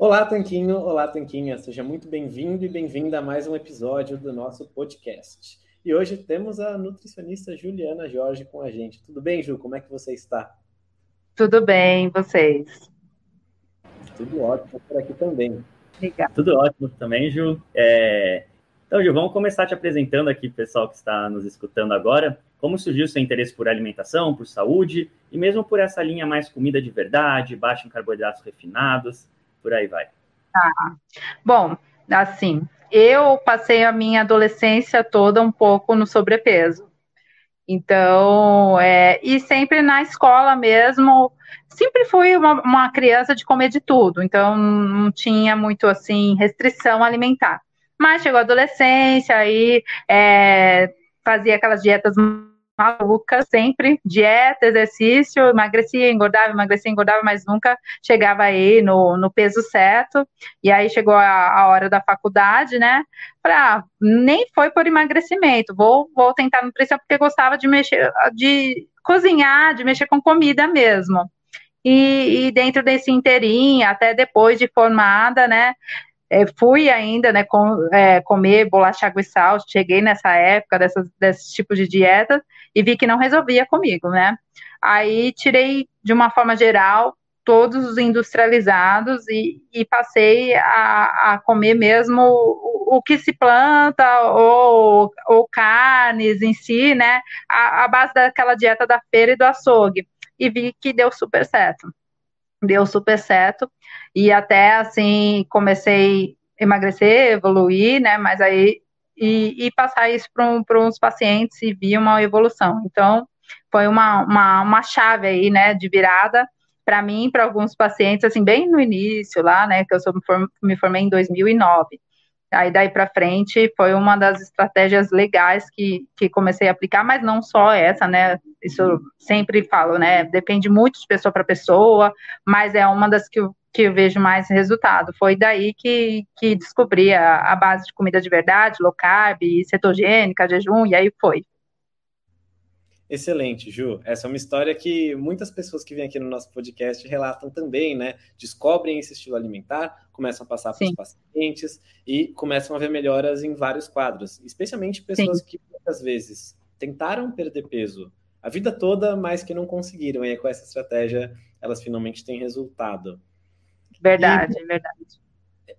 Olá, Tanquinho. Olá, Tanquinha. Seja muito bem-vindo e bem-vinda a mais um episódio do nosso podcast. E hoje temos a nutricionista Juliana Jorge com a gente. Tudo bem, Ju? Como é que você está? Tudo bem, vocês? Tudo ótimo por aqui também. Obrigada. Tudo ótimo também, Ju. É... Então, Ju, vamos começar te apresentando aqui, pessoal que está nos escutando agora. Como surgiu seu interesse por alimentação, por saúde e mesmo por essa linha mais comida de verdade, baixa em carboidratos refinados, por aí vai. Ah, bom, assim, eu passei a minha adolescência toda um pouco no sobrepeso. Então, é, e sempre na escola mesmo, sempre fui uma, uma, criança de comer de tudo, então não tinha muito assim restrição alimentar. Mas chegou a adolescência, aí é, fazia aquelas dietas maluca, sempre, dieta, exercício, emagrecia, engordava, emagrecia, engordava, mas nunca chegava aí no, no peso certo. E aí chegou a, a hora da faculdade, né? Pra, nem foi por emagrecimento, vou, vou tentar nutrição porque gostava de mexer, de cozinhar, de mexer com comida mesmo. E, e dentro desse inteirinho, até depois de formada, né? É, fui ainda, né, com, é, comer bolacha, água e sal, cheguei nessa época dessas, desse tipo de dieta e vi que não resolvia comigo, né? Aí tirei, de uma forma geral, todos os industrializados e, e passei a, a, comer mesmo o, o, que se planta ou, ou carnes em si, né? A, a base daquela dieta da feira e do açougue. E vi que deu super certo. Deu super certo. E até assim comecei a emagrecer, evoluir, né? Mas aí e, e passar isso para uns pacientes e ver uma evolução. Então, foi uma, uma, uma chave aí, né, de virada para mim, para alguns pacientes, assim, bem no início lá, né, que eu sou, me formei em 2009. Aí daí para frente foi uma das estratégias legais que, que comecei a aplicar, mas não só essa, né? Isso eu sempre falo, né? Depende muito de pessoa para pessoa, mas é uma das que eu que eu vejo mais resultado. Foi daí que, que descobri a, a base de comida de verdade, low carb, cetogênica, jejum, e aí foi. Excelente, Ju. Essa é uma história que muitas pessoas que vêm aqui no nosso podcast relatam também, né? Descobrem esse estilo alimentar, começam a passar para os pacientes e começam a ver melhoras em vários quadros, especialmente pessoas Sim. que muitas vezes tentaram perder peso a vida toda, mas que não conseguiram. E com essa estratégia elas finalmente têm resultado. Verdade, e verdade.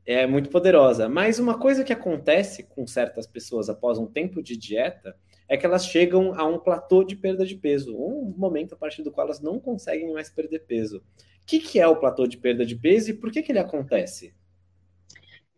É muito poderosa. Mas uma coisa que acontece com certas pessoas após um tempo de dieta é que elas chegam a um platô de perda de peso, um momento a partir do qual elas não conseguem mais perder peso. O que, que é o platô de perda de peso e por que, que ele acontece?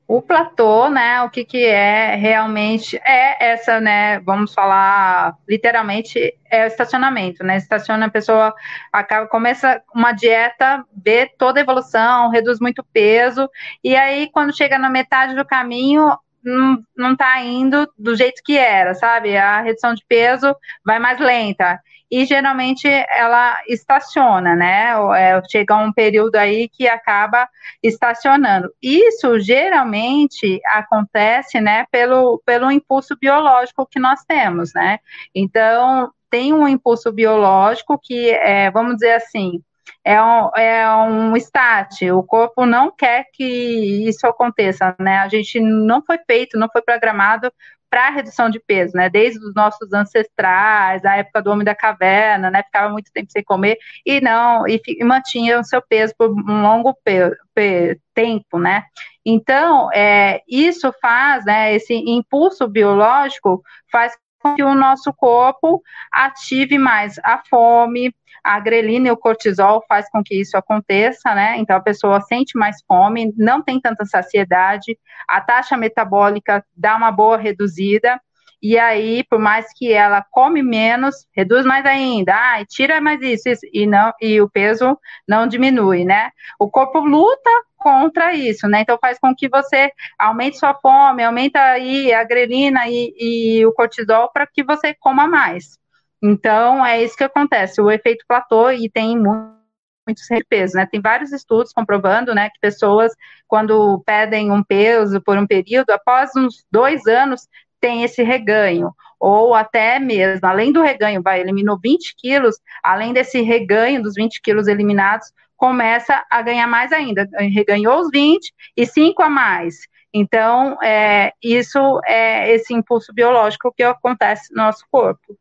O platô, né, o que, que é realmente, é essa, né, vamos falar literalmente, é o estacionamento, né, estaciona a pessoa, acaba, começa uma dieta, vê toda a evolução, reduz muito peso, e aí quando chega na metade do caminho, não, não tá indo do jeito que era, sabe, a redução de peso vai mais lenta, e geralmente ela estaciona, né? É, chega um período aí que acaba estacionando. Isso geralmente acontece, né, pelo, pelo impulso biológico que nós temos, né? Então, tem um impulso biológico que, é, vamos dizer assim, é um, é um start, o corpo não quer que isso aconteça, né? A gente não foi feito, não foi programado para redução de peso, né? Desde os nossos ancestrais, a época do homem da caverna, né? Ficava muito tempo sem comer e não e, e mantinha o seu peso por um longo pe, pe, tempo, né? Então, é, isso faz, né? Esse impulso biológico faz que o nosso corpo ative mais a fome, a grelina e o cortisol faz com que isso aconteça, né? Então a pessoa sente mais fome, não tem tanta saciedade, a taxa metabólica dá uma boa reduzida. E aí, por mais que ela come menos, reduz mais ainda, ah, tira mais isso, isso, e não, e o peso não diminui, né? O corpo luta contra isso, né? Então faz com que você aumente sua fome, aumenta aí a grelina e, e o cortisol para que você coma mais. Então, é isso que acontece, o efeito platô, e tem muitos peso, né? Tem vários estudos comprovando, né, que pessoas, quando pedem um peso por um período, após uns dois anos, tem esse reganho, ou até mesmo, além do reganho, vai, eliminou 20 quilos, além desse reganho dos 20 quilos eliminados, começa a ganhar mais ainda. Reganhou os 20 e 5 a mais. Então, é, isso é esse impulso biológico que acontece no nosso corpo.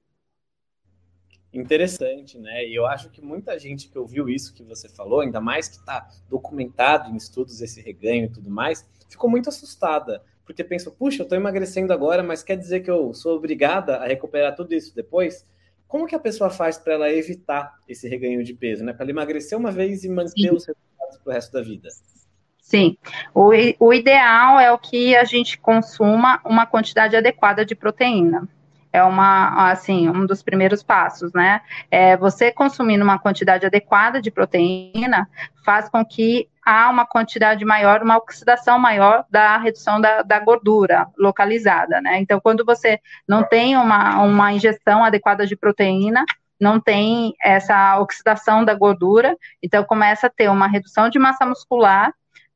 Interessante, né? E eu acho que muita gente que ouviu isso que você falou, ainda mais que está documentado em estudos esse reganho e tudo mais, ficou muito assustada, porque pensou, puxa, eu estou emagrecendo agora, mas quer dizer que eu sou obrigada a recuperar tudo isso depois? Como que a pessoa faz para ela evitar esse reganho de peso, né? Para ela emagrecer uma vez e manter Sim. os resultados para o resto da vida? Sim, o, o ideal é o que a gente consuma uma quantidade adequada de proteína é uma, assim, um dos primeiros passos, né? É, você consumindo uma quantidade adequada de proteína faz com que há uma quantidade maior, uma oxidação maior da redução da, da gordura localizada, né? Então, quando você não tem uma, uma ingestão adequada de proteína, não tem essa oxidação da gordura, então começa a ter uma redução de massa muscular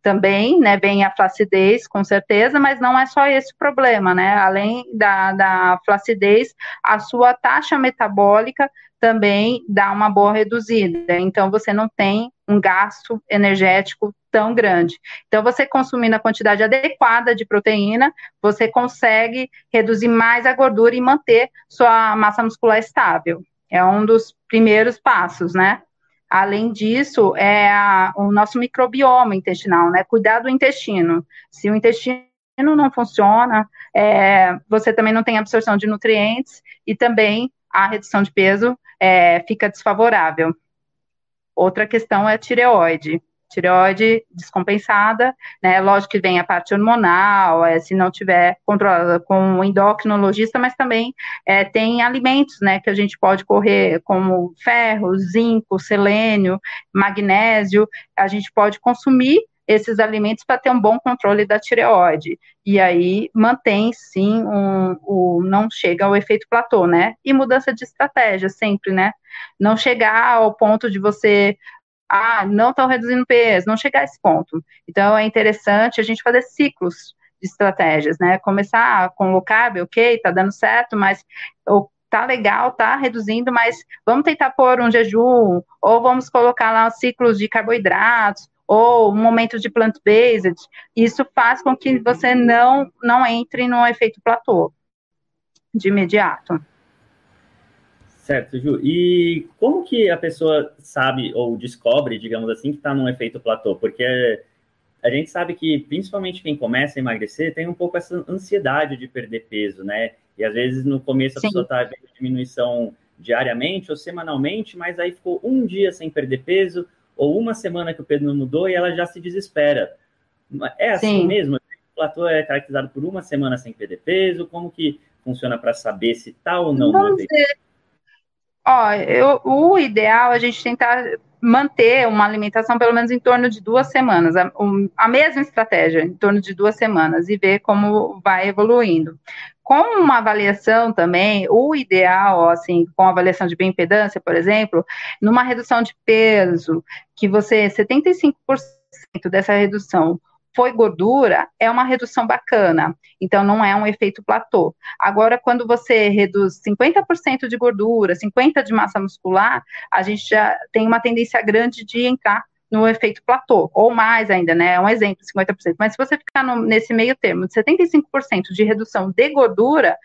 também, né, vem a flacidez, com certeza, mas não é só esse problema, né, além da, da flacidez, a sua taxa metabólica também dá uma boa reduzida, então você não tem um gasto energético tão grande. Então, você consumindo a quantidade adequada de proteína, você consegue reduzir mais a gordura e manter sua massa muscular estável. É um dos primeiros passos, né? Além disso, é a, o nosso microbioma intestinal, né? Cuidar do intestino. Se o intestino não funciona, é, você também não tem absorção de nutrientes e também a redução de peso é, fica desfavorável. Outra questão é a tireoide tireoide descompensada, né? Lógico que vem a parte hormonal, é, se não tiver controlada com o endocrinologista, mas também é, tem alimentos, né, que a gente pode correr, como ferro, zinco, selênio, magnésio, a gente pode consumir esses alimentos para ter um bom controle da tireoide. E aí mantém sim um, o não chega ao efeito platô, né? E mudança de estratégia sempre, né? Não chegar ao ponto de você ah, não estão reduzindo peso, não chegar a esse ponto. Então, é interessante a gente fazer ciclos de estratégias, né? Começar com low carb, ok, tá dando certo, mas tá legal, tá reduzindo, mas vamos tentar pôr um jejum, ou vamos colocar lá os ciclos de carboidratos, ou um momento de plant-based. Isso faz com que você não, não entre no efeito platô de imediato. Certo, Ju. E como que a pessoa sabe ou descobre, digamos assim, que está num efeito platô? Porque a gente sabe que, principalmente quem começa a emagrecer, tem um pouco essa ansiedade de perder peso, né? E às vezes no começo a Sim. pessoa está vendo diminuição diariamente ou semanalmente, mas aí ficou um dia sem perder peso, ou uma semana que o peso não mudou e ela já se desespera. É assim Sim. mesmo? O platô é caracterizado por uma semana sem perder peso? Como que funciona para saber se está ou não Vamos? Ó, eu, o ideal é a gente tentar manter uma alimentação pelo menos em torno de duas semanas, a, a, mesma estratégia, em torno de duas semanas, e ver como vai evoluindo. Com uma avaliação também, o ideal, assim, com avaliação de bioimpedância, por exemplo, numa redução de peso, que você, 75% dessa redução foi gordura, é uma redução bacana. Então, não é um efeito platô. Agora, quando você reduz 50% de gordura, 50% de massa muscular, a gente já tem uma tendência grande de entrar no efeito platô, ou mais ainda, né? É um exemplo, 50%. Mas se você ficar no, nesse meio termo de 75% de redução de gordura,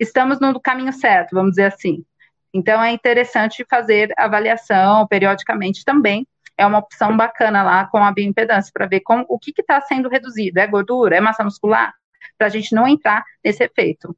estamos no caminho certo, vamos dizer assim. Então, é interessante fazer avaliação periodicamente também é uma opção bacana lá com a bioimpedância, para ver como, o que está sendo reduzido. É gordura? É massa muscular? Para a gente não entrar nesse efeito.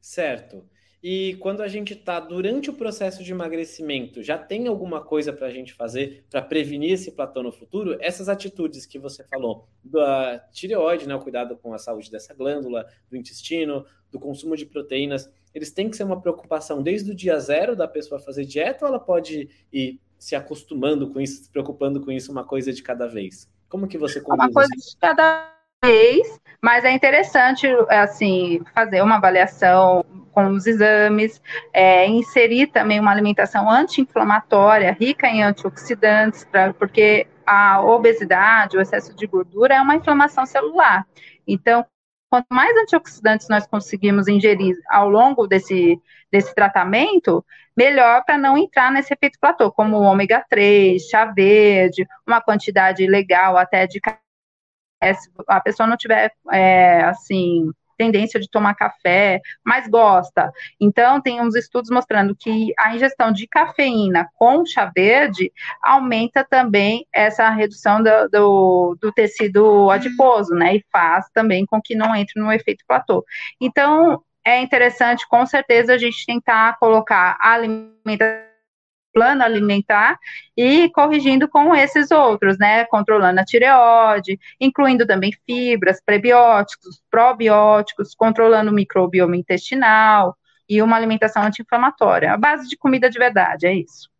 Certo. E quando a gente está durante o processo de emagrecimento, já tem alguma coisa para a gente fazer para prevenir esse platô no futuro? Essas atitudes que você falou, da tireoide, né, o cuidado com a saúde dessa glândula, do intestino, do consumo de proteínas, eles têm que ser uma preocupação desde o dia zero da pessoa fazer dieta ou ela pode ir se acostumando com isso, se preocupando com isso uma coisa de cada vez? Como que você conduz Uma coisa de cada vez, mas é interessante, assim, fazer uma avaliação com os exames, é, inserir também uma alimentação anti-inflamatória, rica em antioxidantes, pra, porque a obesidade, o excesso de gordura é uma inflamação celular. Então, quanto mais antioxidantes nós conseguimos ingerir ao longo desse, desse tratamento, melhor para não entrar nesse efeito platô, como o ômega 3, chá verde, uma quantidade legal até de se a pessoa não tiver é, assim tendência de tomar café, mas gosta. Então, tem uns estudos mostrando que a ingestão de cafeína com chá verde aumenta também essa redução do, do, do tecido adiposo, né? E faz também com que não entre no efeito platô. Então, é interessante, com certeza, a gente tentar colocar a alimentação plano alimentar e corrigindo com esses outros, né? Controlando a tireoide, incluindo também fibras, prebióticos, probióticos, controlando o microbioma intestinal e uma alimentação anti-inflamatória. A base de comida de verdade, é isso.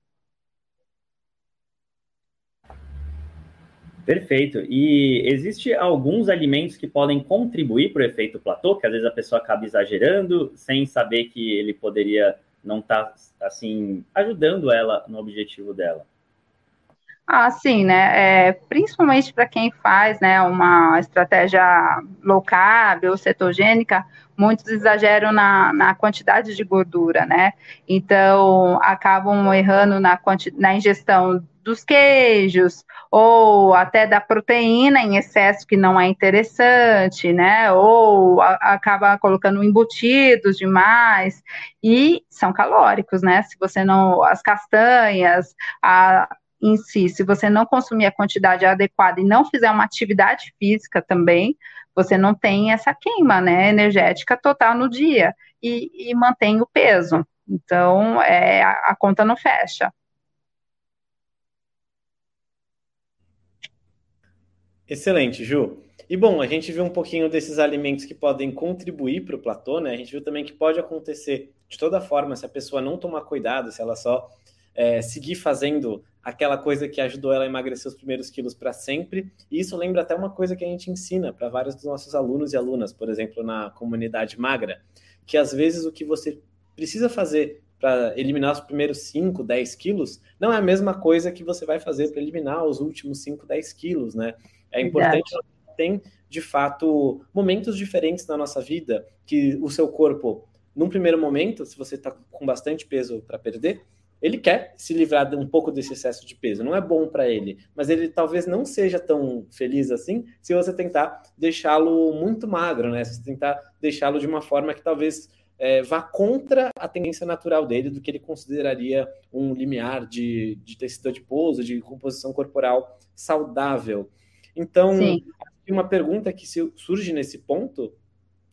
Perfeito. E existe alguns alimentos que podem contribuir para o efeito platô, que às vezes a pessoa acaba exagerando sem saber que ele poderia não está assim ajudando ela no objetivo dela. Ah, sim, né? É, principalmente para quem faz né, uma estratégia low carb ou cetogênica, muitos exageram na, na quantidade de gordura, né? Então, acabam errando na, na ingestão dos queijos, ou até da proteína em excesso que não é interessante, né? Ou a, acaba colocando embutidos demais, e são calóricos, né? Se você não. As castanhas, a, em si, se você não consumir a quantidade adequada e não fizer uma atividade física também, você não tem essa queima, né, energética total no dia e, e mantém o peso. Então, é, a, a conta não fecha. Excelente, Ju. E bom, a gente viu um pouquinho desses alimentos que podem contribuir para o platô, né? A gente viu também que pode acontecer de toda forma se a pessoa não tomar cuidado, se ela só é, seguir fazendo aquela coisa que ajudou ela a emagrecer os primeiros quilos para sempre. E isso lembra até uma coisa que a gente ensina para vários dos nossos alunos e alunas, por exemplo, na comunidade magra, que às vezes o que você precisa fazer para eliminar os primeiros 5, 10 quilos não é a mesma coisa que você vai fazer para eliminar os últimos 5, 10 quilos, né? É importante que tem, de fato, momentos diferentes na nossa vida que o seu corpo, num primeiro momento, se você está com bastante peso para perder, ele quer se livrar de um pouco desse excesso de peso. Não é bom para ele, mas ele talvez não seja tão feliz assim se você tentar deixá-lo muito magro, né? Se você tentar deixá-lo de uma forma que talvez é, vá contra a tendência natural dele, do que ele consideraria um limiar de, de tecido adiposo, de composição corporal saudável. Então, Sim. uma pergunta que surge nesse ponto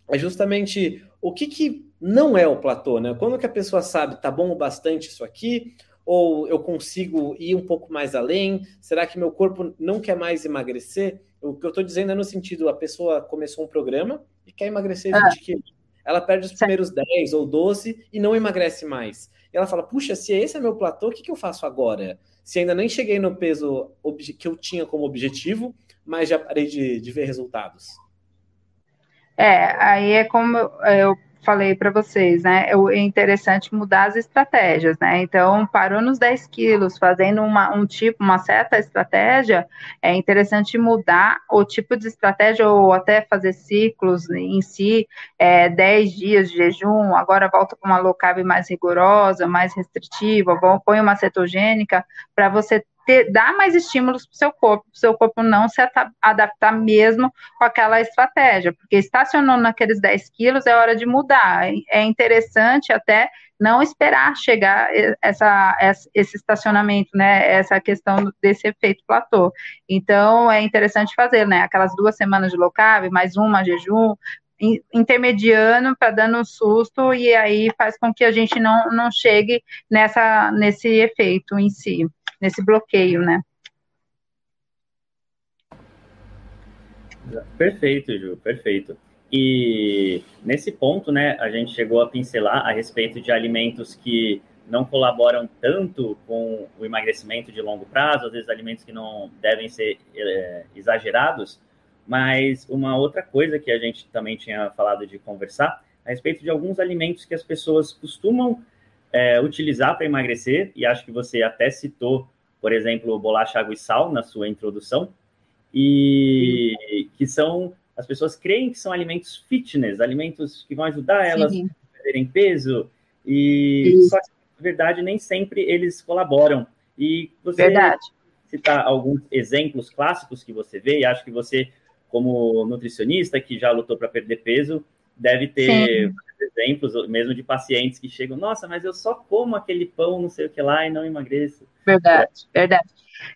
é justamente o que, que não é o platô, né? Quando que a pessoa sabe, tá bom o bastante isso aqui, ou eu consigo ir um pouco mais além? Será que meu corpo não quer mais emagrecer? O que eu estou dizendo é no sentido, a pessoa começou um programa e quer emagrecer 20 ah. quilos. Ela perde os primeiros 10 ou 12 e não emagrece mais. E ela fala, puxa, se esse é meu platô, o que, que eu faço agora? Se ainda nem cheguei no peso que eu tinha como objetivo, mas já parei de, de ver resultados. É, aí é como eu falei para vocês, né? É interessante mudar as estratégias, né? Então, parou nos 10 quilos, fazendo uma, um tipo, uma certa estratégia, é interessante mudar o tipo de estratégia ou até fazer ciclos em si, é, 10 dias de jejum, agora volta com uma low carb mais rigorosa, mais restritiva, põe uma cetogênica, para você ter, dar mais estímulos para o seu corpo, para o seu corpo não se adaptar mesmo com aquela estratégia, porque estacionou naqueles 10 quilos, é hora de mudar. É interessante até não esperar chegar essa, esse estacionamento, né? Essa questão desse efeito platô. Então, é interessante fazer, né? Aquelas duas semanas de low carb, mais uma jejum, intermediano para dando um susto e aí faz com que a gente não, não chegue nessa nesse efeito em si nesse bloqueio, né? Perfeito, Ju, perfeito. E nesse ponto, né, a gente chegou a pincelar a respeito de alimentos que não colaboram tanto com o emagrecimento de longo prazo, às vezes alimentos que não devem ser é, exagerados, mas uma outra coisa que a gente também tinha falado de conversar a respeito de alguns alimentos que as pessoas costumam é, utilizar para emagrecer, e acho que você até citou por exemplo, bolacha, água e sal na sua introdução, e que são as pessoas creem que são alimentos fitness, alimentos que vão ajudar elas Sim. a perderem peso, e Isso. só que, na verdade, nem sempre eles colaboram. E você verdade. citar alguns exemplos clássicos que você vê, e acho que você, como nutricionista que já lutou para perder peso, deve ter Sim. Exemplos mesmo de pacientes que chegam, nossa, mas eu só como aquele pão, não sei o que lá, e não emagreço. Verdade, é. verdade.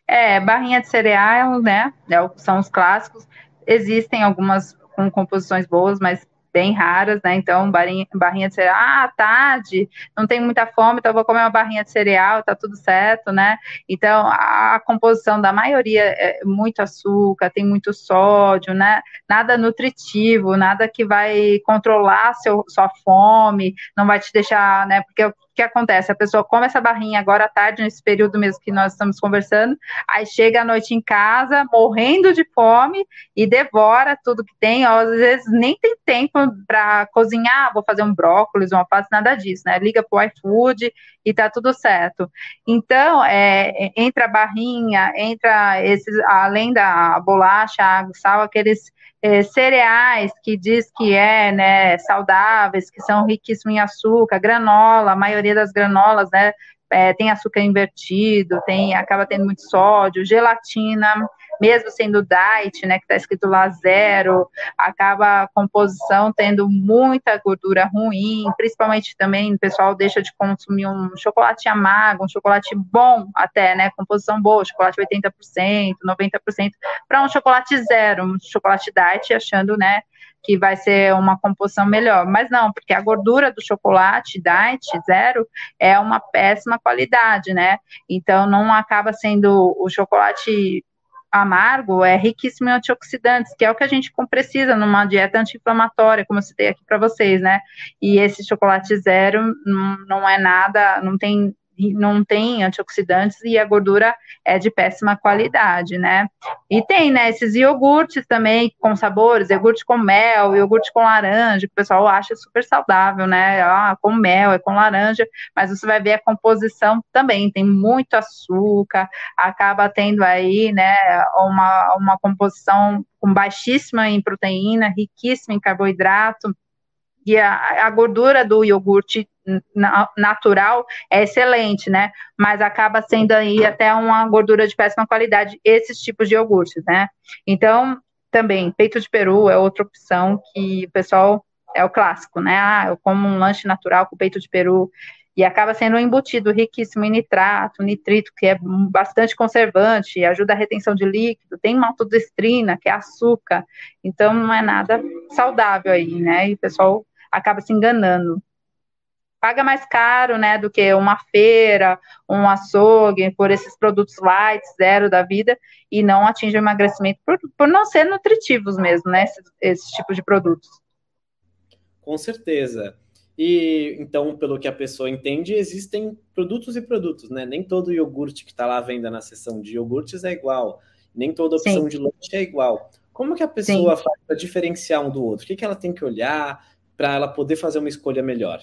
É, barrinha de cereal, né? É são os clássicos. Existem algumas com composições boas, mas bem raras, né? Então, barrinha, barrinha de cereal, ah, tarde, não tenho muita fome, então vou comer uma barrinha de cereal, tá tudo certo, né? Então, a, composição da maioria é muito açúcar, tem muito sódio, né? Nada nutritivo, nada que vai controlar seu, sua fome, não vai te deixar, né? Porque que acontece? A pessoa come essa barrinha agora à tarde, nesse período mesmo que nós estamos conversando, aí chega à noite em casa, morrendo de fome, e devora tudo que tem. Às vezes nem tem tempo para cozinhar, vou fazer um brócolis, uma pasta, nada disso, né? Liga para o iFood e tá tudo certo. Então, é, entra a barrinha, entra esses, além da bolacha, água, sal, aqueles é, cereais que diz que é né, saudáveis, que são riquíssimos em açúcar, granola, a maioria das granolas, né, é, tem açúcar invertido, tem, acaba tendo muito sódio, gelatina, mesmo sendo diet, né, que está escrito lá zero, acaba a composição tendo muita gordura ruim, principalmente também o pessoal deixa de consumir um chocolate amargo, um chocolate bom até, né, composição boa, chocolate 80%, 90%, para um chocolate zero, um chocolate diet, achando, né, que vai ser uma composição melhor. Mas não, porque a gordura do chocolate diet zero é uma péssima qualidade, né? Então não acaba sendo o chocolate amargo é riquíssimo em antioxidantes, que é o que a gente precisa numa dieta anti-inflamatória, como eu citei aqui para vocês, né? E esse chocolate zero não, não é nada, não tem não tem antioxidantes e a gordura é de péssima qualidade, né? E tem, né, esses iogurtes também com sabores, iogurte com mel, iogurte com laranja, que o pessoal acha super saudável, né? Ah, com mel, é com laranja, mas você vai ver a composição também, tem muito açúcar, acaba tendo aí, né, uma, uma composição com baixíssima em proteína, riquíssima em carboidrato, e a, a gordura do iogurte natural é excelente, né? Mas acaba sendo aí até uma gordura de péssima qualidade, esses tipos de iogurtes, né? Então, também, peito de peru é outra opção que o pessoal é o clássico, né? Ah, eu como um lanche natural com peito de peru e acaba sendo um embutido riquíssimo em nitrato, nitrito, que é bastante conservante, ajuda a retenção de líquido, tem maltodestrina, que é açúcar, então não é nada saudável aí, né? E o pessoal acaba se enganando. Paga mais caro, né, do que uma feira, um açougue, por esses produtos light, zero da vida, e não atinge o emagrecimento por, por não ser nutritivos mesmo, né, esses, esses tipos de produtos. Com certeza. E então, pelo que a pessoa entende, existem produtos e produtos, né? Nem todo iogurte que está lá à venda na seção de iogurtes é igual, nem toda opção Sim. de lanche é igual. Como que a pessoa Sim. faz para diferenciar um do outro? O que, que ela tem que olhar? Para ela poder fazer uma escolha melhor?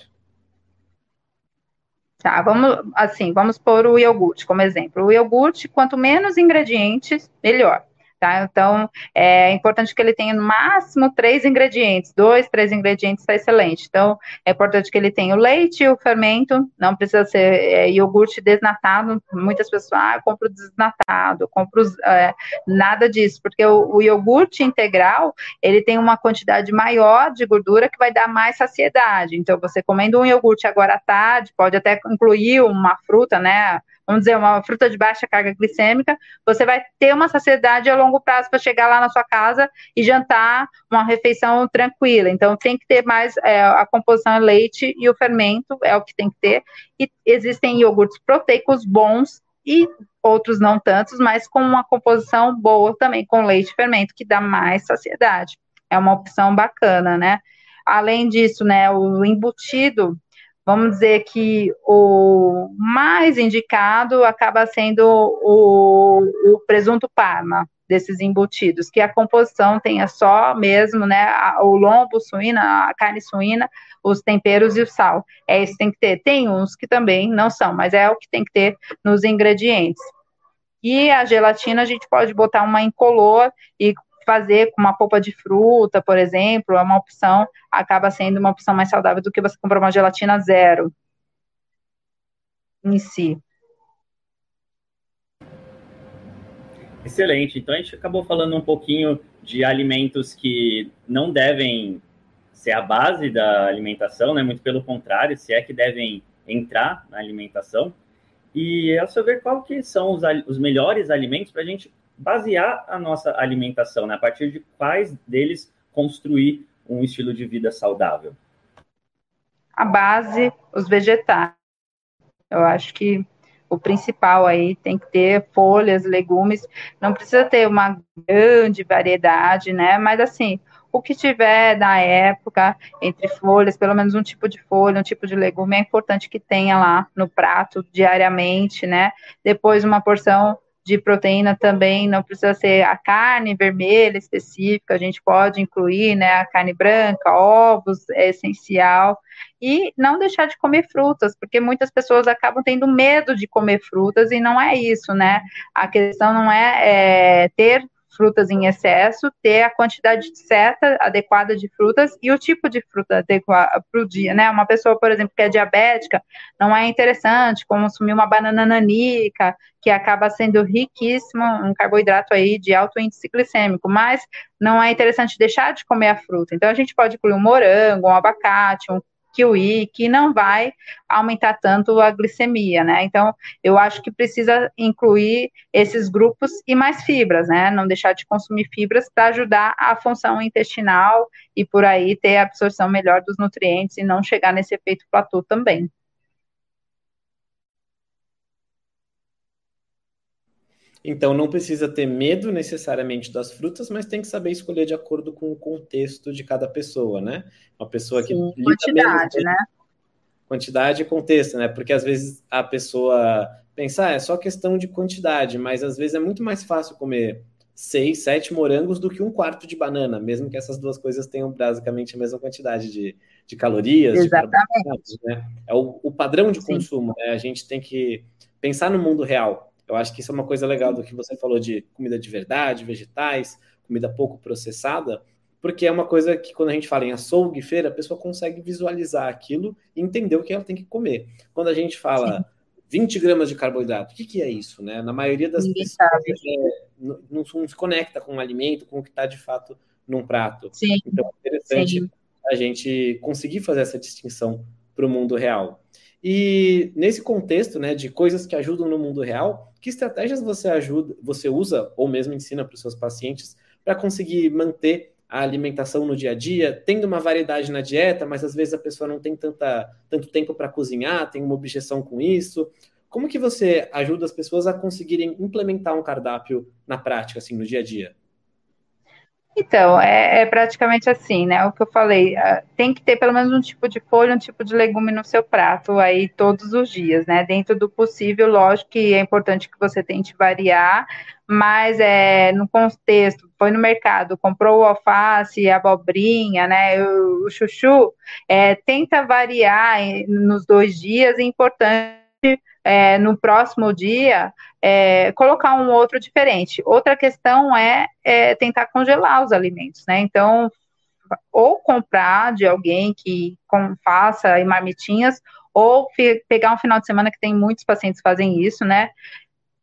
Tá, vamos assim, vamos pôr o iogurte como exemplo. O iogurte, quanto menos ingredientes, melhor. Tá? Então, é importante que ele tenha no máximo três ingredientes, dois, três ingredientes está excelente. Então, é importante que ele tenha o leite o fermento, não precisa ser é, iogurte desnatado. Muitas pessoas, ah, eu compro desnatado, compro é, nada disso, porque o, o, iogurte integral, ele tem uma quantidade maior de gordura que vai dar mais saciedade. Então, você comendo um iogurte agora à tarde, pode até incluir uma fruta, né? Vamos dizer, uma fruta de baixa carga glicêmica, você vai ter uma saciedade a longo prazo para chegar lá na sua casa e jantar uma refeição tranquila. Então, tem que ter mais é, a composição é leite e o fermento, é o que tem que ter. E existem iogurtes proteicos bons e outros não tantos, mas com uma composição boa também, com leite e fermento, que dá mais saciedade. É uma opção bacana, né? Além disso, né, o embutido, vamos dizer que o mais indicado acaba sendo o, o presunto parma desses embutidos, que a composição tenha só mesmo, né, o lombo suína, a carne suína, os temperos e o sal. É isso que tem que ter. Tem uns que também não são, mas é o que tem que ter nos ingredientes. E a gelatina a gente pode botar uma incolor e fazer com uma polpa de fruta, por exemplo, é uma opção, acaba sendo uma opção mais saudável do que você comprar uma gelatina zero em si. Excelente. Então a gente acabou falando um pouquinho de alimentos que não devem ser a base da alimentação, né? Muito pelo contrário, se é que devem entrar na alimentação. E ao seu qual que são os, os melhores alimentos para a gente basear a nossa alimentação, né? A partir de quais deles construir um estilo de vida saudável? A base, os vegetais. Eu acho que o principal aí tem que ter folhas, legumes, não precisa ter uma grande variedade, né? Mas assim, o que tiver na época, entre folhas, pelo menos um tipo de folha, um tipo de legume, é importante que tenha lá no prato diariamente, né? Depois uma porção de proteína também não precisa ser a carne vermelha específica, a gente pode incluir, né, a carne branca, ovos, é essencial, e não deixar de comer frutas, porque muitas pessoas acabam tendo medo de comer frutas e não é isso, né? A questão não é, é ter frutas em excesso, ter a quantidade certa, adequada de frutas e o tipo de fruta para o dia, né? Uma pessoa, por exemplo, que é diabética, não é interessante consumir uma banana nanica, que acaba sendo riquíssimo, um carboidrato aí de alto índice glicêmico, mas não é interessante deixar de comer a fruta. Então, a gente pode incluir um morango, um abacate, um kiwi, que não vai aumentar tanto a glicemia, né? Então, eu acho que precisa incluir esses grupos e mais fibras, né? Não deixar de consumir fibras para ajudar a função intestinal e por aí ter a absorção melhor dos nutrientes e não chegar nesse efeito platô também. Então não precisa ter medo necessariamente das frutas, mas tem que saber escolher de acordo com o contexto de cada pessoa, né? Uma pessoa que Sim, quantidade, né? Quantidade e contexto, né? Porque às vezes a pessoa pensa, ah, é só questão de quantidade, mas às vezes é muito mais fácil comer seis, sete morangos do que um quarto de banana, mesmo que essas duas coisas tenham basicamente a mesma quantidade de, de calorias, Exatamente. de né? É o, o padrão de Sim. consumo, né? A gente tem que pensar no mundo real. Eu acho que isso é uma coisa legal do que você falou de comida de verdade, vegetais, comida pouco processada, porque é uma coisa que quando a gente fala em açougue, feira, a pessoa consegue visualizar aquilo e entender o que ela tem que comer. Quando a gente fala Sim. 20 gramas de carboidrato, o que, que é isso, né? Na maioria das Ninguém pessoas é, não, não, se conecta com o alimento, com o que está de fato num prato. Sim. Então é interessante Sim. a gente conseguir fazer essa distinção para o mundo real. E nesse contexto, né, de coisas que ajudam no mundo real, que estratégias você ajuda, você usa ou mesmo ensina para os seus pacientes para conseguir manter a alimentação no dia a dia, tendo uma variedade na dieta, mas às vezes a pessoa não tem tanta, tanto tempo para cozinhar, tem uma objeção com isso. Como que você ajuda as pessoas a conseguirem implementar um cardápio na prática, assim, no dia a dia? Então, é, é, praticamente assim, né? O que eu falei, ah, tem que ter pelo menos um tipo de folha, um tipo de legume no seu prato aí todos os dias, né? Dentro do possível, lógico que é importante que você tente variar, mas é no contexto, foi no mercado, comprou o alface, a abobrinha, né? O, o chuchu, é, tenta variar nos dois dias, é importante é, no próximo dia é, colocar um outro diferente. Outra questão é, é, tentar congelar os alimentos, né? Então, ou comprar de alguém que com, faça em marmitinhas, ou pegar um final de semana que tem muitos pacientes que fazem isso, né?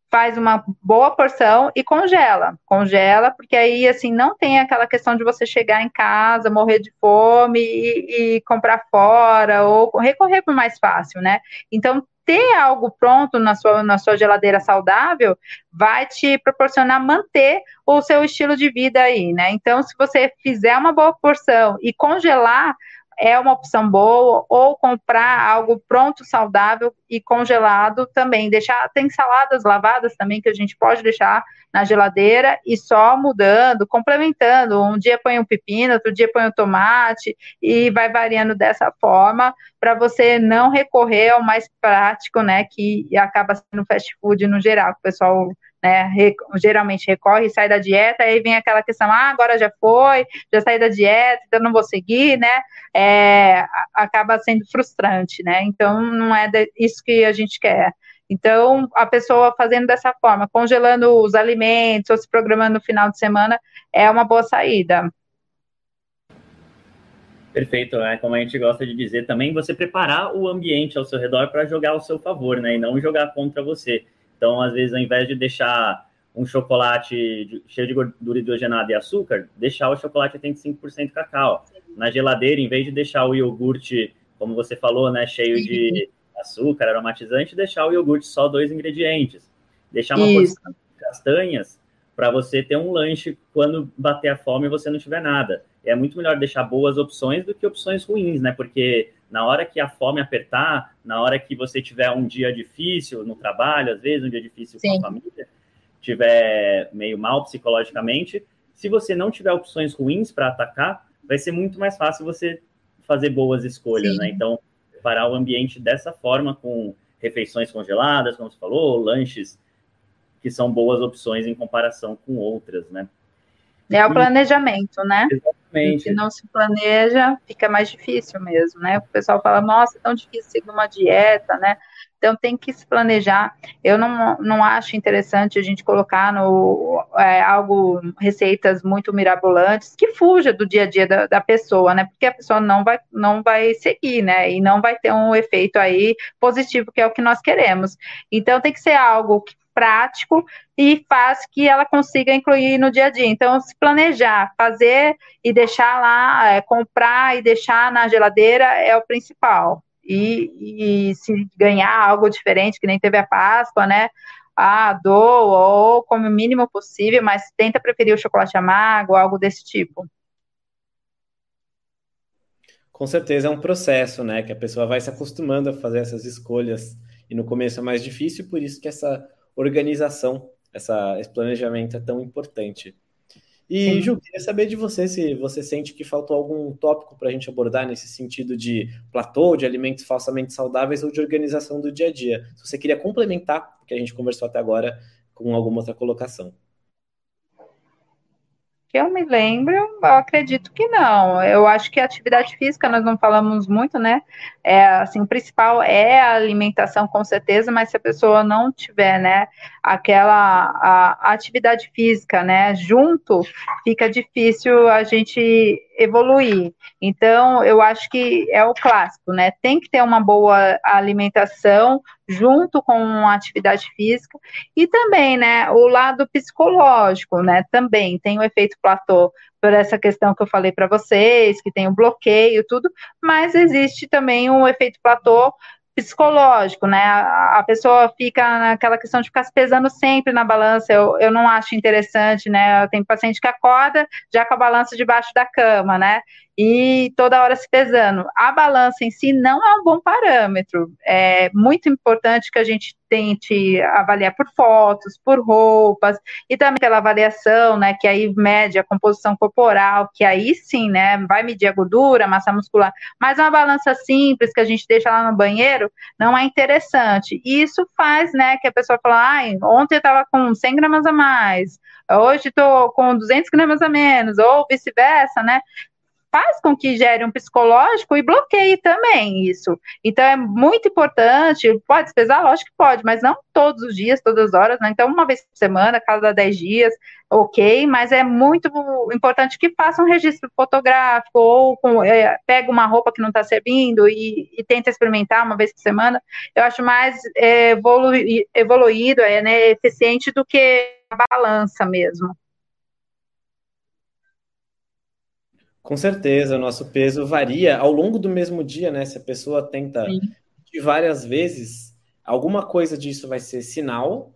Faz uma boa porção e congela. Congela, porque aí, assim, não tem aquela questão de você chegar em casa, morrer de fome e, e comprar fora, ou recorrer para mais fácil, né? Então, ter algo pronto na sua, na sua geladeira saudável vai te proporcionar manter o seu estilo de vida aí, né? Então, se você fizer uma boa porção e congelar, é uma opção boa, ou comprar algo pronto, saudável e congelado também. Deixar, tem saladas lavadas também que a gente pode deixar na geladeira e só mudando, complementando. Um dia põe um pepino, outro dia põe um tomate e vai variando dessa forma para você não recorrer ao mais prático, né, que acaba sendo fast food no geral, que o pessoal né, geralmente recorre, sai da dieta, aí vem aquela questão, ah, agora já foi, já saí da dieta, então não vou seguir, né, é, acaba sendo frustrante, né, então não é isso que a gente quer. Então, a pessoa fazendo dessa forma, congelando os alimentos, ou se programando no final de semana, é uma boa saída. Perfeito, né? Como a gente gosta de dizer também, você preparar o ambiente ao seu redor para jogar ao seu favor, né? E não jogar contra você. Então, às vezes, ao invés de deixar um chocolate cheio de gordura hidrogenada e açúcar, deixar o chocolate a 35% cacau. Na geladeira, em vez de deixar o iogurte, como você falou, né, cheio de açúcar, aromatizante, deixar o iogurte só dois ingredientes. Deixar uma Isso. porção de castanhas para você ter um lanche quando bater a fome e você não tiver nada. É muito melhor deixar boas opções do que opções ruins, né? Porque na hora que a fome apertar, na hora que você tiver um dia difícil no trabalho, às vezes um dia difícil Sim. com a família, tiver meio mal psicologicamente, se você não tiver opções ruins para atacar, vai ser muito mais fácil você fazer boas escolhas, né? Sim. né? Então, preparar o ambiente dessa forma, com refeições congeladas, como você falou, lanches que são boas opções em comparação com outras, né? É o planejamento, né? Exatamente. Se não se planeja, fica mais difícil mesmo, né? O pessoal fala, nossa, é tão difícil seguir uma dieta, né? Então tem que se planejar. Eu não, não acho interessante a gente colocar no é, algo, receitas muito mirabolantes que fuja do dia a dia da, da, pessoa, né? Porque a pessoa não vai, não vai seguir, né? E não vai ter um efeito aí positivo, que é o que nós queremos. Então tem que ser algo que prático e faz que ela consiga incluir no dia a dia. Então, se planejar, fazer e deixar lá, é, comprar e deixar na geladeira é o principal. E, e, se ganhar algo diferente, que nem teve a Páscoa, né? Ah, doa ou come o mínimo possível, mas tenta preferir o chocolate amargo, algo desse tipo. Com certeza é um processo, né? Que a pessoa vai se acostumando a fazer essas escolhas. E no começo é mais difícil, por isso que essa organização, essa, esse planejamento é tão importante. E, Sim. Ju, queria saber de você se você sente que faltou algum tópico para a gente abordar nesse sentido de platô, de alimentos falsamente saudáveis ou de organização do dia a dia. Se você queria complementar o que a gente conversou até agora com alguma outra colocação que eu me lembro, eu acredito que não. Eu acho que a atividade física nós não falamos muito, né? É, assim, o principal é a alimentação, com certeza, mas se a pessoa não tiver, né, aquela a, a atividade física, né, junto, fica difícil a gente evoluir. Então, eu acho que é o clássico, né? Tem que ter uma boa alimentação junto com a atividade física e também, né, o lado psicológico, né? Também tem o efeito platô por essa questão que eu falei para vocês, que tem o bloqueio, tudo, mas existe também um efeito platô psicológico, né? A, pessoa fica naquela questão de ficar se pesando sempre na balança. Eu, eu não acho interessante, né? Eu tenho paciente que acorda já com a balança debaixo da cama, né? e toda hora se pesando. A balança em si não é um bom parâmetro. É muito importante que a gente tente avaliar por fotos, por roupas, e também pela avaliação, né, que aí mede a composição corporal, que aí sim, né, vai medir a gordura, massa muscular, mas uma balança simples que a gente deixa lá no banheiro não é interessante. E isso faz, né, que a pessoa fala, ai, ontem eu estava com 100 gramas a mais, hoje estou com 200 gramas a menos, ou vice-versa, né? Faz com que gere um psicológico e bloqueie também isso. Então é muito importante, pode pesar, lógico que pode, mas não todos os dias, todas as horas, né? Então, uma vez por semana, cada 10 dias, ok, mas é muito importante que faça um registro fotográfico ou com, é, pega uma roupa que não está servindo e, e, tenta experimentar uma vez por semana. Eu acho mais é, evolu evoluído, é né, eficiente do que a balança mesmo. Com certeza, o nosso peso varia ao longo do mesmo dia, né? Se a pessoa tenta de várias vezes, alguma coisa disso vai ser sinal.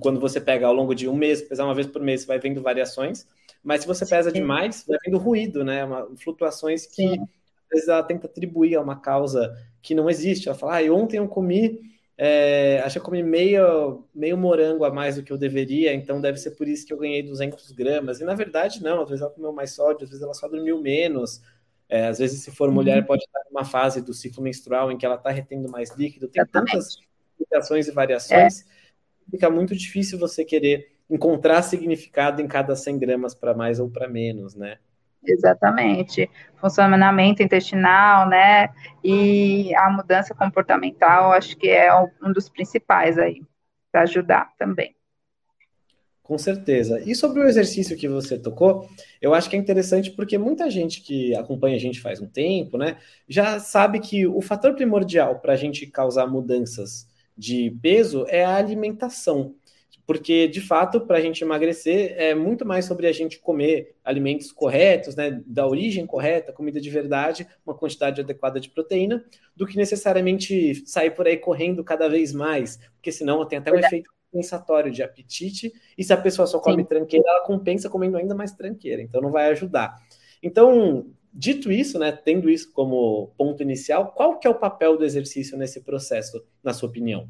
Quando você pega ao longo de um mês, pesar uma vez por mês, vai vendo variações. Mas se você pesa Sim. demais, vai vendo ruído, né? Uma, flutuações que Sim. às vezes ela tenta atribuir a uma causa que não existe. Ela fala, ah, ontem eu comi é, acho que eu comi meio, meio morango a mais do que eu deveria, então deve ser por isso que eu ganhei 200 gramas. E na verdade, não, às vezes ela comeu mais sódio, às vezes ela só dormiu menos. É, às vezes, se for mulher, uhum. pode estar numa fase do ciclo menstrual em que ela está retendo mais líquido. Tem Exatamente. tantas limitações e variações, é. fica muito difícil você querer encontrar significado em cada 100 gramas para mais ou para menos, né? Exatamente. Funcionamento intestinal, né? E a mudança comportamental, acho que é um dos principais aí, para ajudar também. Com certeza. E sobre o exercício que você tocou, eu acho que é interessante porque muita gente que acompanha a gente faz um tempo, né, já sabe que o fator primordial para a gente causar mudanças de peso é a alimentação. Porque, de fato, para a gente emagrecer, é muito mais sobre a gente comer alimentos corretos, né, da origem correta, comida de verdade, uma quantidade adequada de proteína, do que necessariamente sair por aí correndo cada vez mais, porque senão tem até um efeito compensatório de apetite, e se a pessoa só come Sim. tranqueira, ela compensa comendo ainda mais tranqueira, então não vai ajudar. Então, dito isso, né, tendo isso como ponto inicial, qual que é o papel do exercício nesse processo, na sua opinião?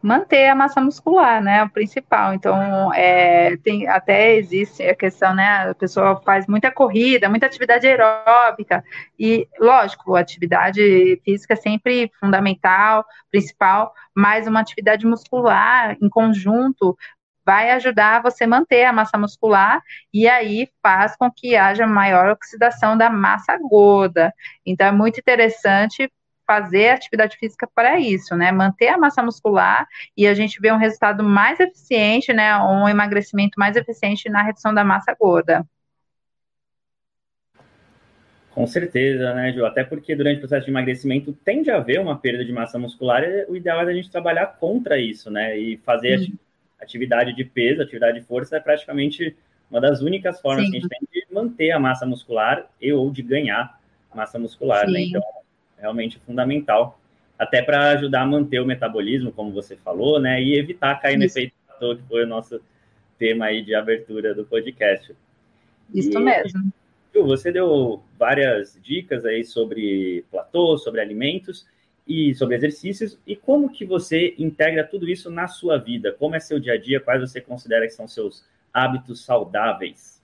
Manter a massa muscular, né, o principal. Então, é, tem, até existe a questão, né, a pessoa faz muita corrida, muita atividade aeróbica, e, lógico, a atividade física é sempre fundamental, principal, mas uma atividade muscular em conjunto vai ajudar você manter a massa muscular e aí faz com que haja maior oxidação da massa gorda. Então é muito interessante fazer atividade física para isso, né? Manter a massa muscular e a gente vê um resultado mais eficiente, né? Um emagrecimento mais eficiente na redução da massa gorda. Com certeza, né, Ju? Até porque durante o processo de emagrecimento tende a haver uma perda de massa muscular, e o ideal é a gente trabalhar contra isso, né? E fazer Sim. atividade de peso, atividade de força é praticamente uma das únicas formas Sim. que a gente tem de manter a massa muscular e ou de ganhar massa muscular, né? Sim. né? Então, realmente fundamental, até para ajudar a manter o metabolismo, como você falou, né? E evitar cair Isso. no efeito platô, que foi o nosso tema aí de abertura do podcast. Isso e, mesmo. Ju, você deu várias dicas aí sobre platô, sobre alimentos e sobre exercícios e como que você integra tudo isso na sua vida? Como é seu dia a dia? Quais você considera que são seus hábitos saudáveis?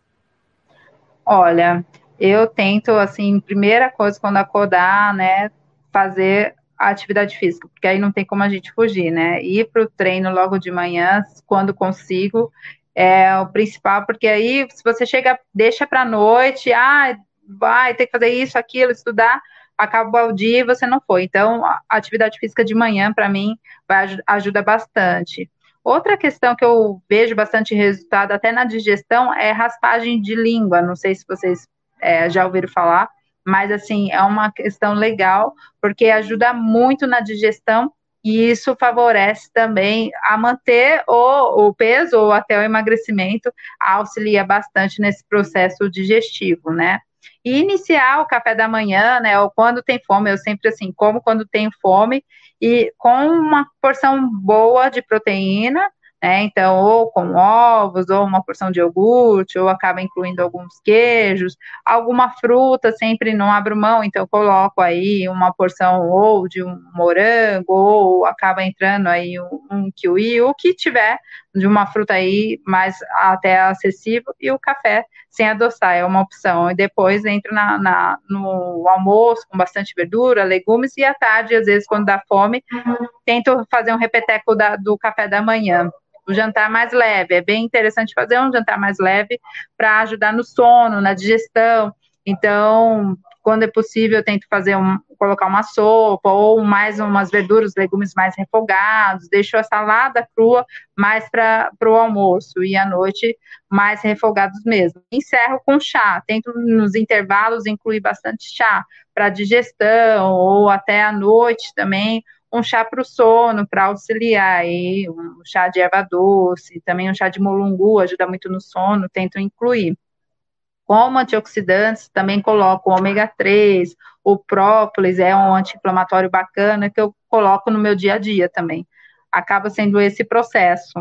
Olha, eu tento, assim, primeira coisa, quando acordar, né, fazer a atividade física, porque aí não tem como a gente fugir, né? Ir para o treino logo de manhã, quando consigo, é o principal, porque aí, se você chega, deixa para noite, ah, vai ter que fazer isso, aquilo, estudar, acaba o dia e você não foi. Então, a atividade física de manhã, para mim, vai, ajuda bastante. Outra questão que eu vejo bastante resultado, até na digestão, é raspagem de língua. Não sei se vocês é, já ouviram falar, mas assim, é uma questão legal, porque ajuda muito na digestão e isso favorece também a manter o, o peso ou até o emagrecimento, auxilia bastante nesse processo digestivo, né? E iniciar o café da manhã, né, ou quando tem fome, eu sempre assim, como quando tenho fome, e com uma porção boa de proteína, né? Então, ou com ovos, ou uma porção de iogurte, ou acaba incluindo alguns queijos, alguma fruta, sempre não abro mão, então coloco aí uma porção ou de um morango, ou acaba entrando aí um, um kiwi, o que tiver de uma fruta aí mais até acessível, e o café sem adoçar, é uma opção. E depois entro na, na, no almoço com bastante verdura, legumes, e à tarde, às vezes, quando dá fome, tento fazer um repeteco da, do café da manhã o jantar mais leve. É bem interessante fazer um jantar mais leve para ajudar no sono, na digestão. Então, quando é possível, eu tento fazer um, colocar uma sopa ou mais umas verduras, legumes mais refogados, deixo a salada crua mais para o almoço e à noite mais refogados mesmo. Encerro com chá, tento nos intervalos incluir bastante chá para digestão ou até à noite também um chá para o sono, para auxiliar aí, um chá de erva doce, também um chá de molungu, ajuda muito no sono, tento incluir. Como antioxidantes, também coloco o ômega 3, o própolis é um anti-inflamatório bacana que eu coloco no meu dia a dia também. Acaba sendo esse processo.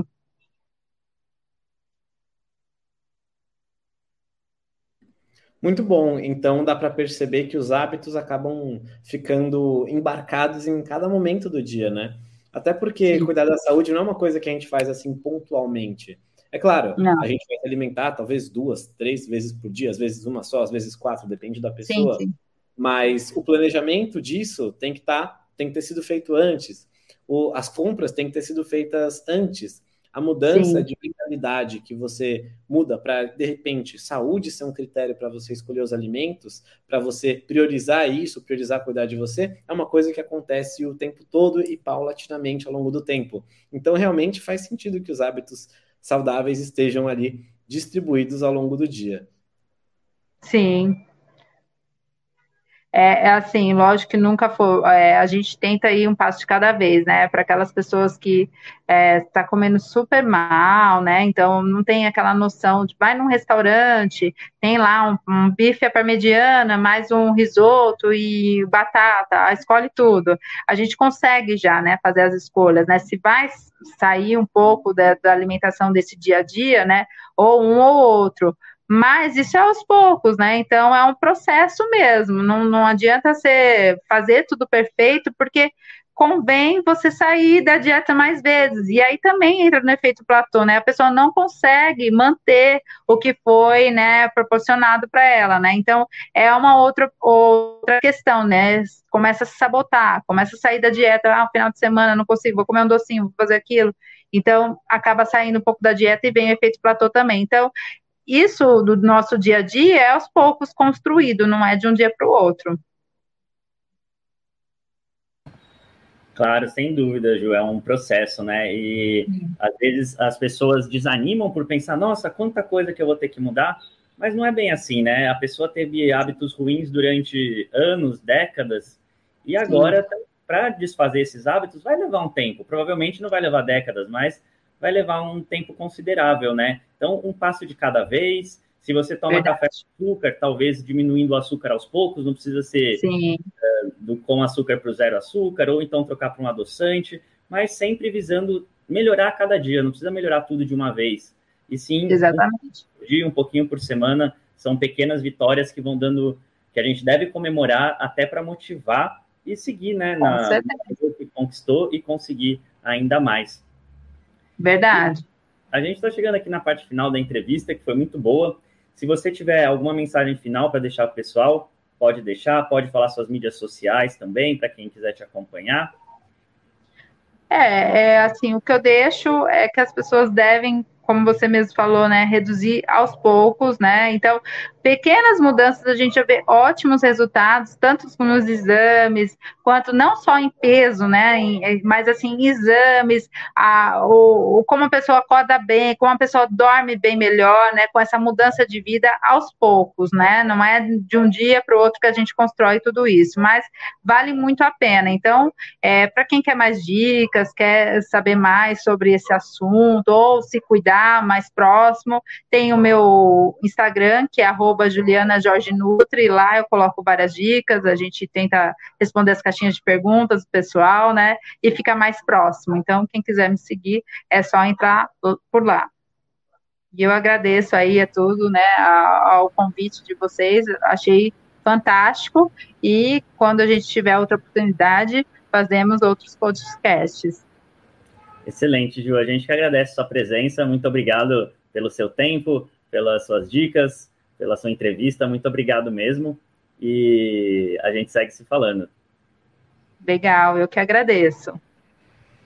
Muito bom. Então dá para perceber que os hábitos acabam ficando embarcados em cada momento do dia, né? Até porque Sim. cuidar da saúde não é uma coisa que a gente faz assim pontualmente. É claro, não. a gente vai se alimentar talvez duas, três vezes por dia, às vezes uma só, às vezes quatro, depende da pessoa. Sim, sim. Mas o planejamento disso tem que estar, tá, tem que ter sido feito antes. O, as compras têm que ter sido feitas antes A mudança Sim. de mentalidade que você muda para, de repente, saúde ser um critério para você escolher os alimentos, para você priorizar isso, priorizar cuidar de você, é uma coisa que acontece o tempo todo e paulatinamente ao longo do tempo. Então, realmente faz sentido que os hábitos saudáveis estejam ali distribuídos ao longo do dia. Sim, é, é, assim, lógico que nunca foi. É, a gente tenta ir um passo de cada vez, né? Para aquelas pessoas que está é, comendo super mal, né? Então não tem aquela noção de vai num restaurante, tem lá um, um bife à parmegiana, mais um risoto e batata, escolhe tudo. A gente consegue já, né? Fazer as escolhas, né? Se vai sair um pouco da, da alimentação desse dia a dia, né? Ou um ou outro mas isso é aos poucos, né? Então é um processo mesmo. Não, não adianta você fazer tudo perfeito, porque convém você sair da dieta mais vezes. E aí também entra no efeito platô, né? A pessoa não consegue manter o que foi, né, proporcionado para ela, né? Então é uma outra outra questão, né? Começa a se sabotar, começa a sair da dieta, ah, final de semana não consigo, vou comer um docinho, vou fazer aquilo. Então acaba saindo um pouco da dieta e vem o efeito platô também. Então isso do nosso dia a dia é aos poucos construído, não é de um dia para o outro. Claro, sem dúvida, Ju, é um processo, né? E às vezes as pessoas desanimam por pensar, nossa, quanta coisa que eu vou ter que mudar, mas não é bem assim, né? A pessoa teve hábitos ruins durante anos, décadas, e agora, para desfazer esses hábitos, vai levar um tempo. Provavelmente não vai levar décadas, mas vai levar um tempo considerável, né? Então, um passo de cada vez. Se você toma Verdade. café com açúcar, talvez diminuindo o açúcar aos poucos, não precisa ser uh, do, com açúcar para o zero açúcar, ou então trocar para um adoçante, mas sempre visando melhorar cada dia, não precisa melhorar tudo de uma vez. E sim, Exatamente. um dia, um pouquinho por semana, são pequenas vitórias que vão dando, que a gente deve comemorar até para motivar e seguir, né, na, na que conquistou e conseguir ainda mais. Verdade. A gente está chegando aqui na parte final da entrevista, que foi muito boa. Se você tiver alguma mensagem final para deixar para o pessoal, pode deixar, pode falar suas mídias sociais também, para quem quiser te acompanhar. É, é, assim, o que eu deixo é que as pessoas devem como você mesmo falou, né, reduzir aos poucos, né? Então, pequenas mudanças a gente vê ótimos resultados, tanto nos exames, quanto não só em peso, né, em, mas assim, exames, a, o, o, como a pessoa acorda bem, como a pessoa dorme bem melhor, né, com essa mudança de vida aos poucos, né? Não é de um dia para o outro que a gente constrói tudo isso, mas vale muito a pena. Então, é, para quem quer mais dicas, quer saber mais sobre esse assunto, ou se cuidar mais próximo. Tem o meu Instagram, que é arroba Juliana Jorge Nutri, lá eu coloco várias dicas, a gente tenta responder as caixinhas de perguntas do pessoal, né? E fica mais próximo. Então, quem quiser me seguir, é só entrar por lá. E eu agradeço aí a tudo, né, ao convite de vocês, achei fantástico, e quando a gente tiver outra oportunidade, fazemos outros podcasts. Excelente, Ju. A gente que agradece a sua presença. Muito obrigado pelo seu tempo, pelas suas dicas, pela sua entrevista. Muito obrigado mesmo. E a gente segue se falando. Legal, eu que agradeço.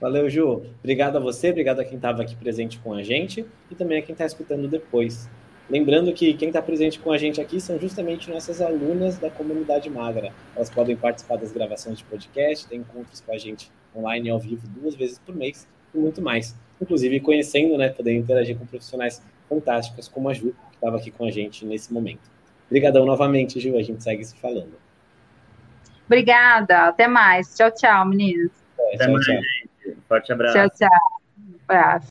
Valeu, Ju. Obrigado a você, obrigado a quem estava aqui presente com a gente e também a quem está escutando depois. Lembrando que quem está presente com a gente aqui são justamente nossas alunas da comunidade Magra. Elas podem participar das gravações de podcast, ter encontros com a gente online ao vivo duas vezes por mês e muito mais. Inclusive conhecendo, né, poder interagir com profissionais fantásticos como a Ju, que estava aqui com a gente nesse momento. Obrigadão novamente, Ju, a gente segue se falando. Obrigada, até mais. Tchau, tchau, meninos. É, até tchau, mais, tchau. Forte abraço. Tchau, tchau. Um abraço.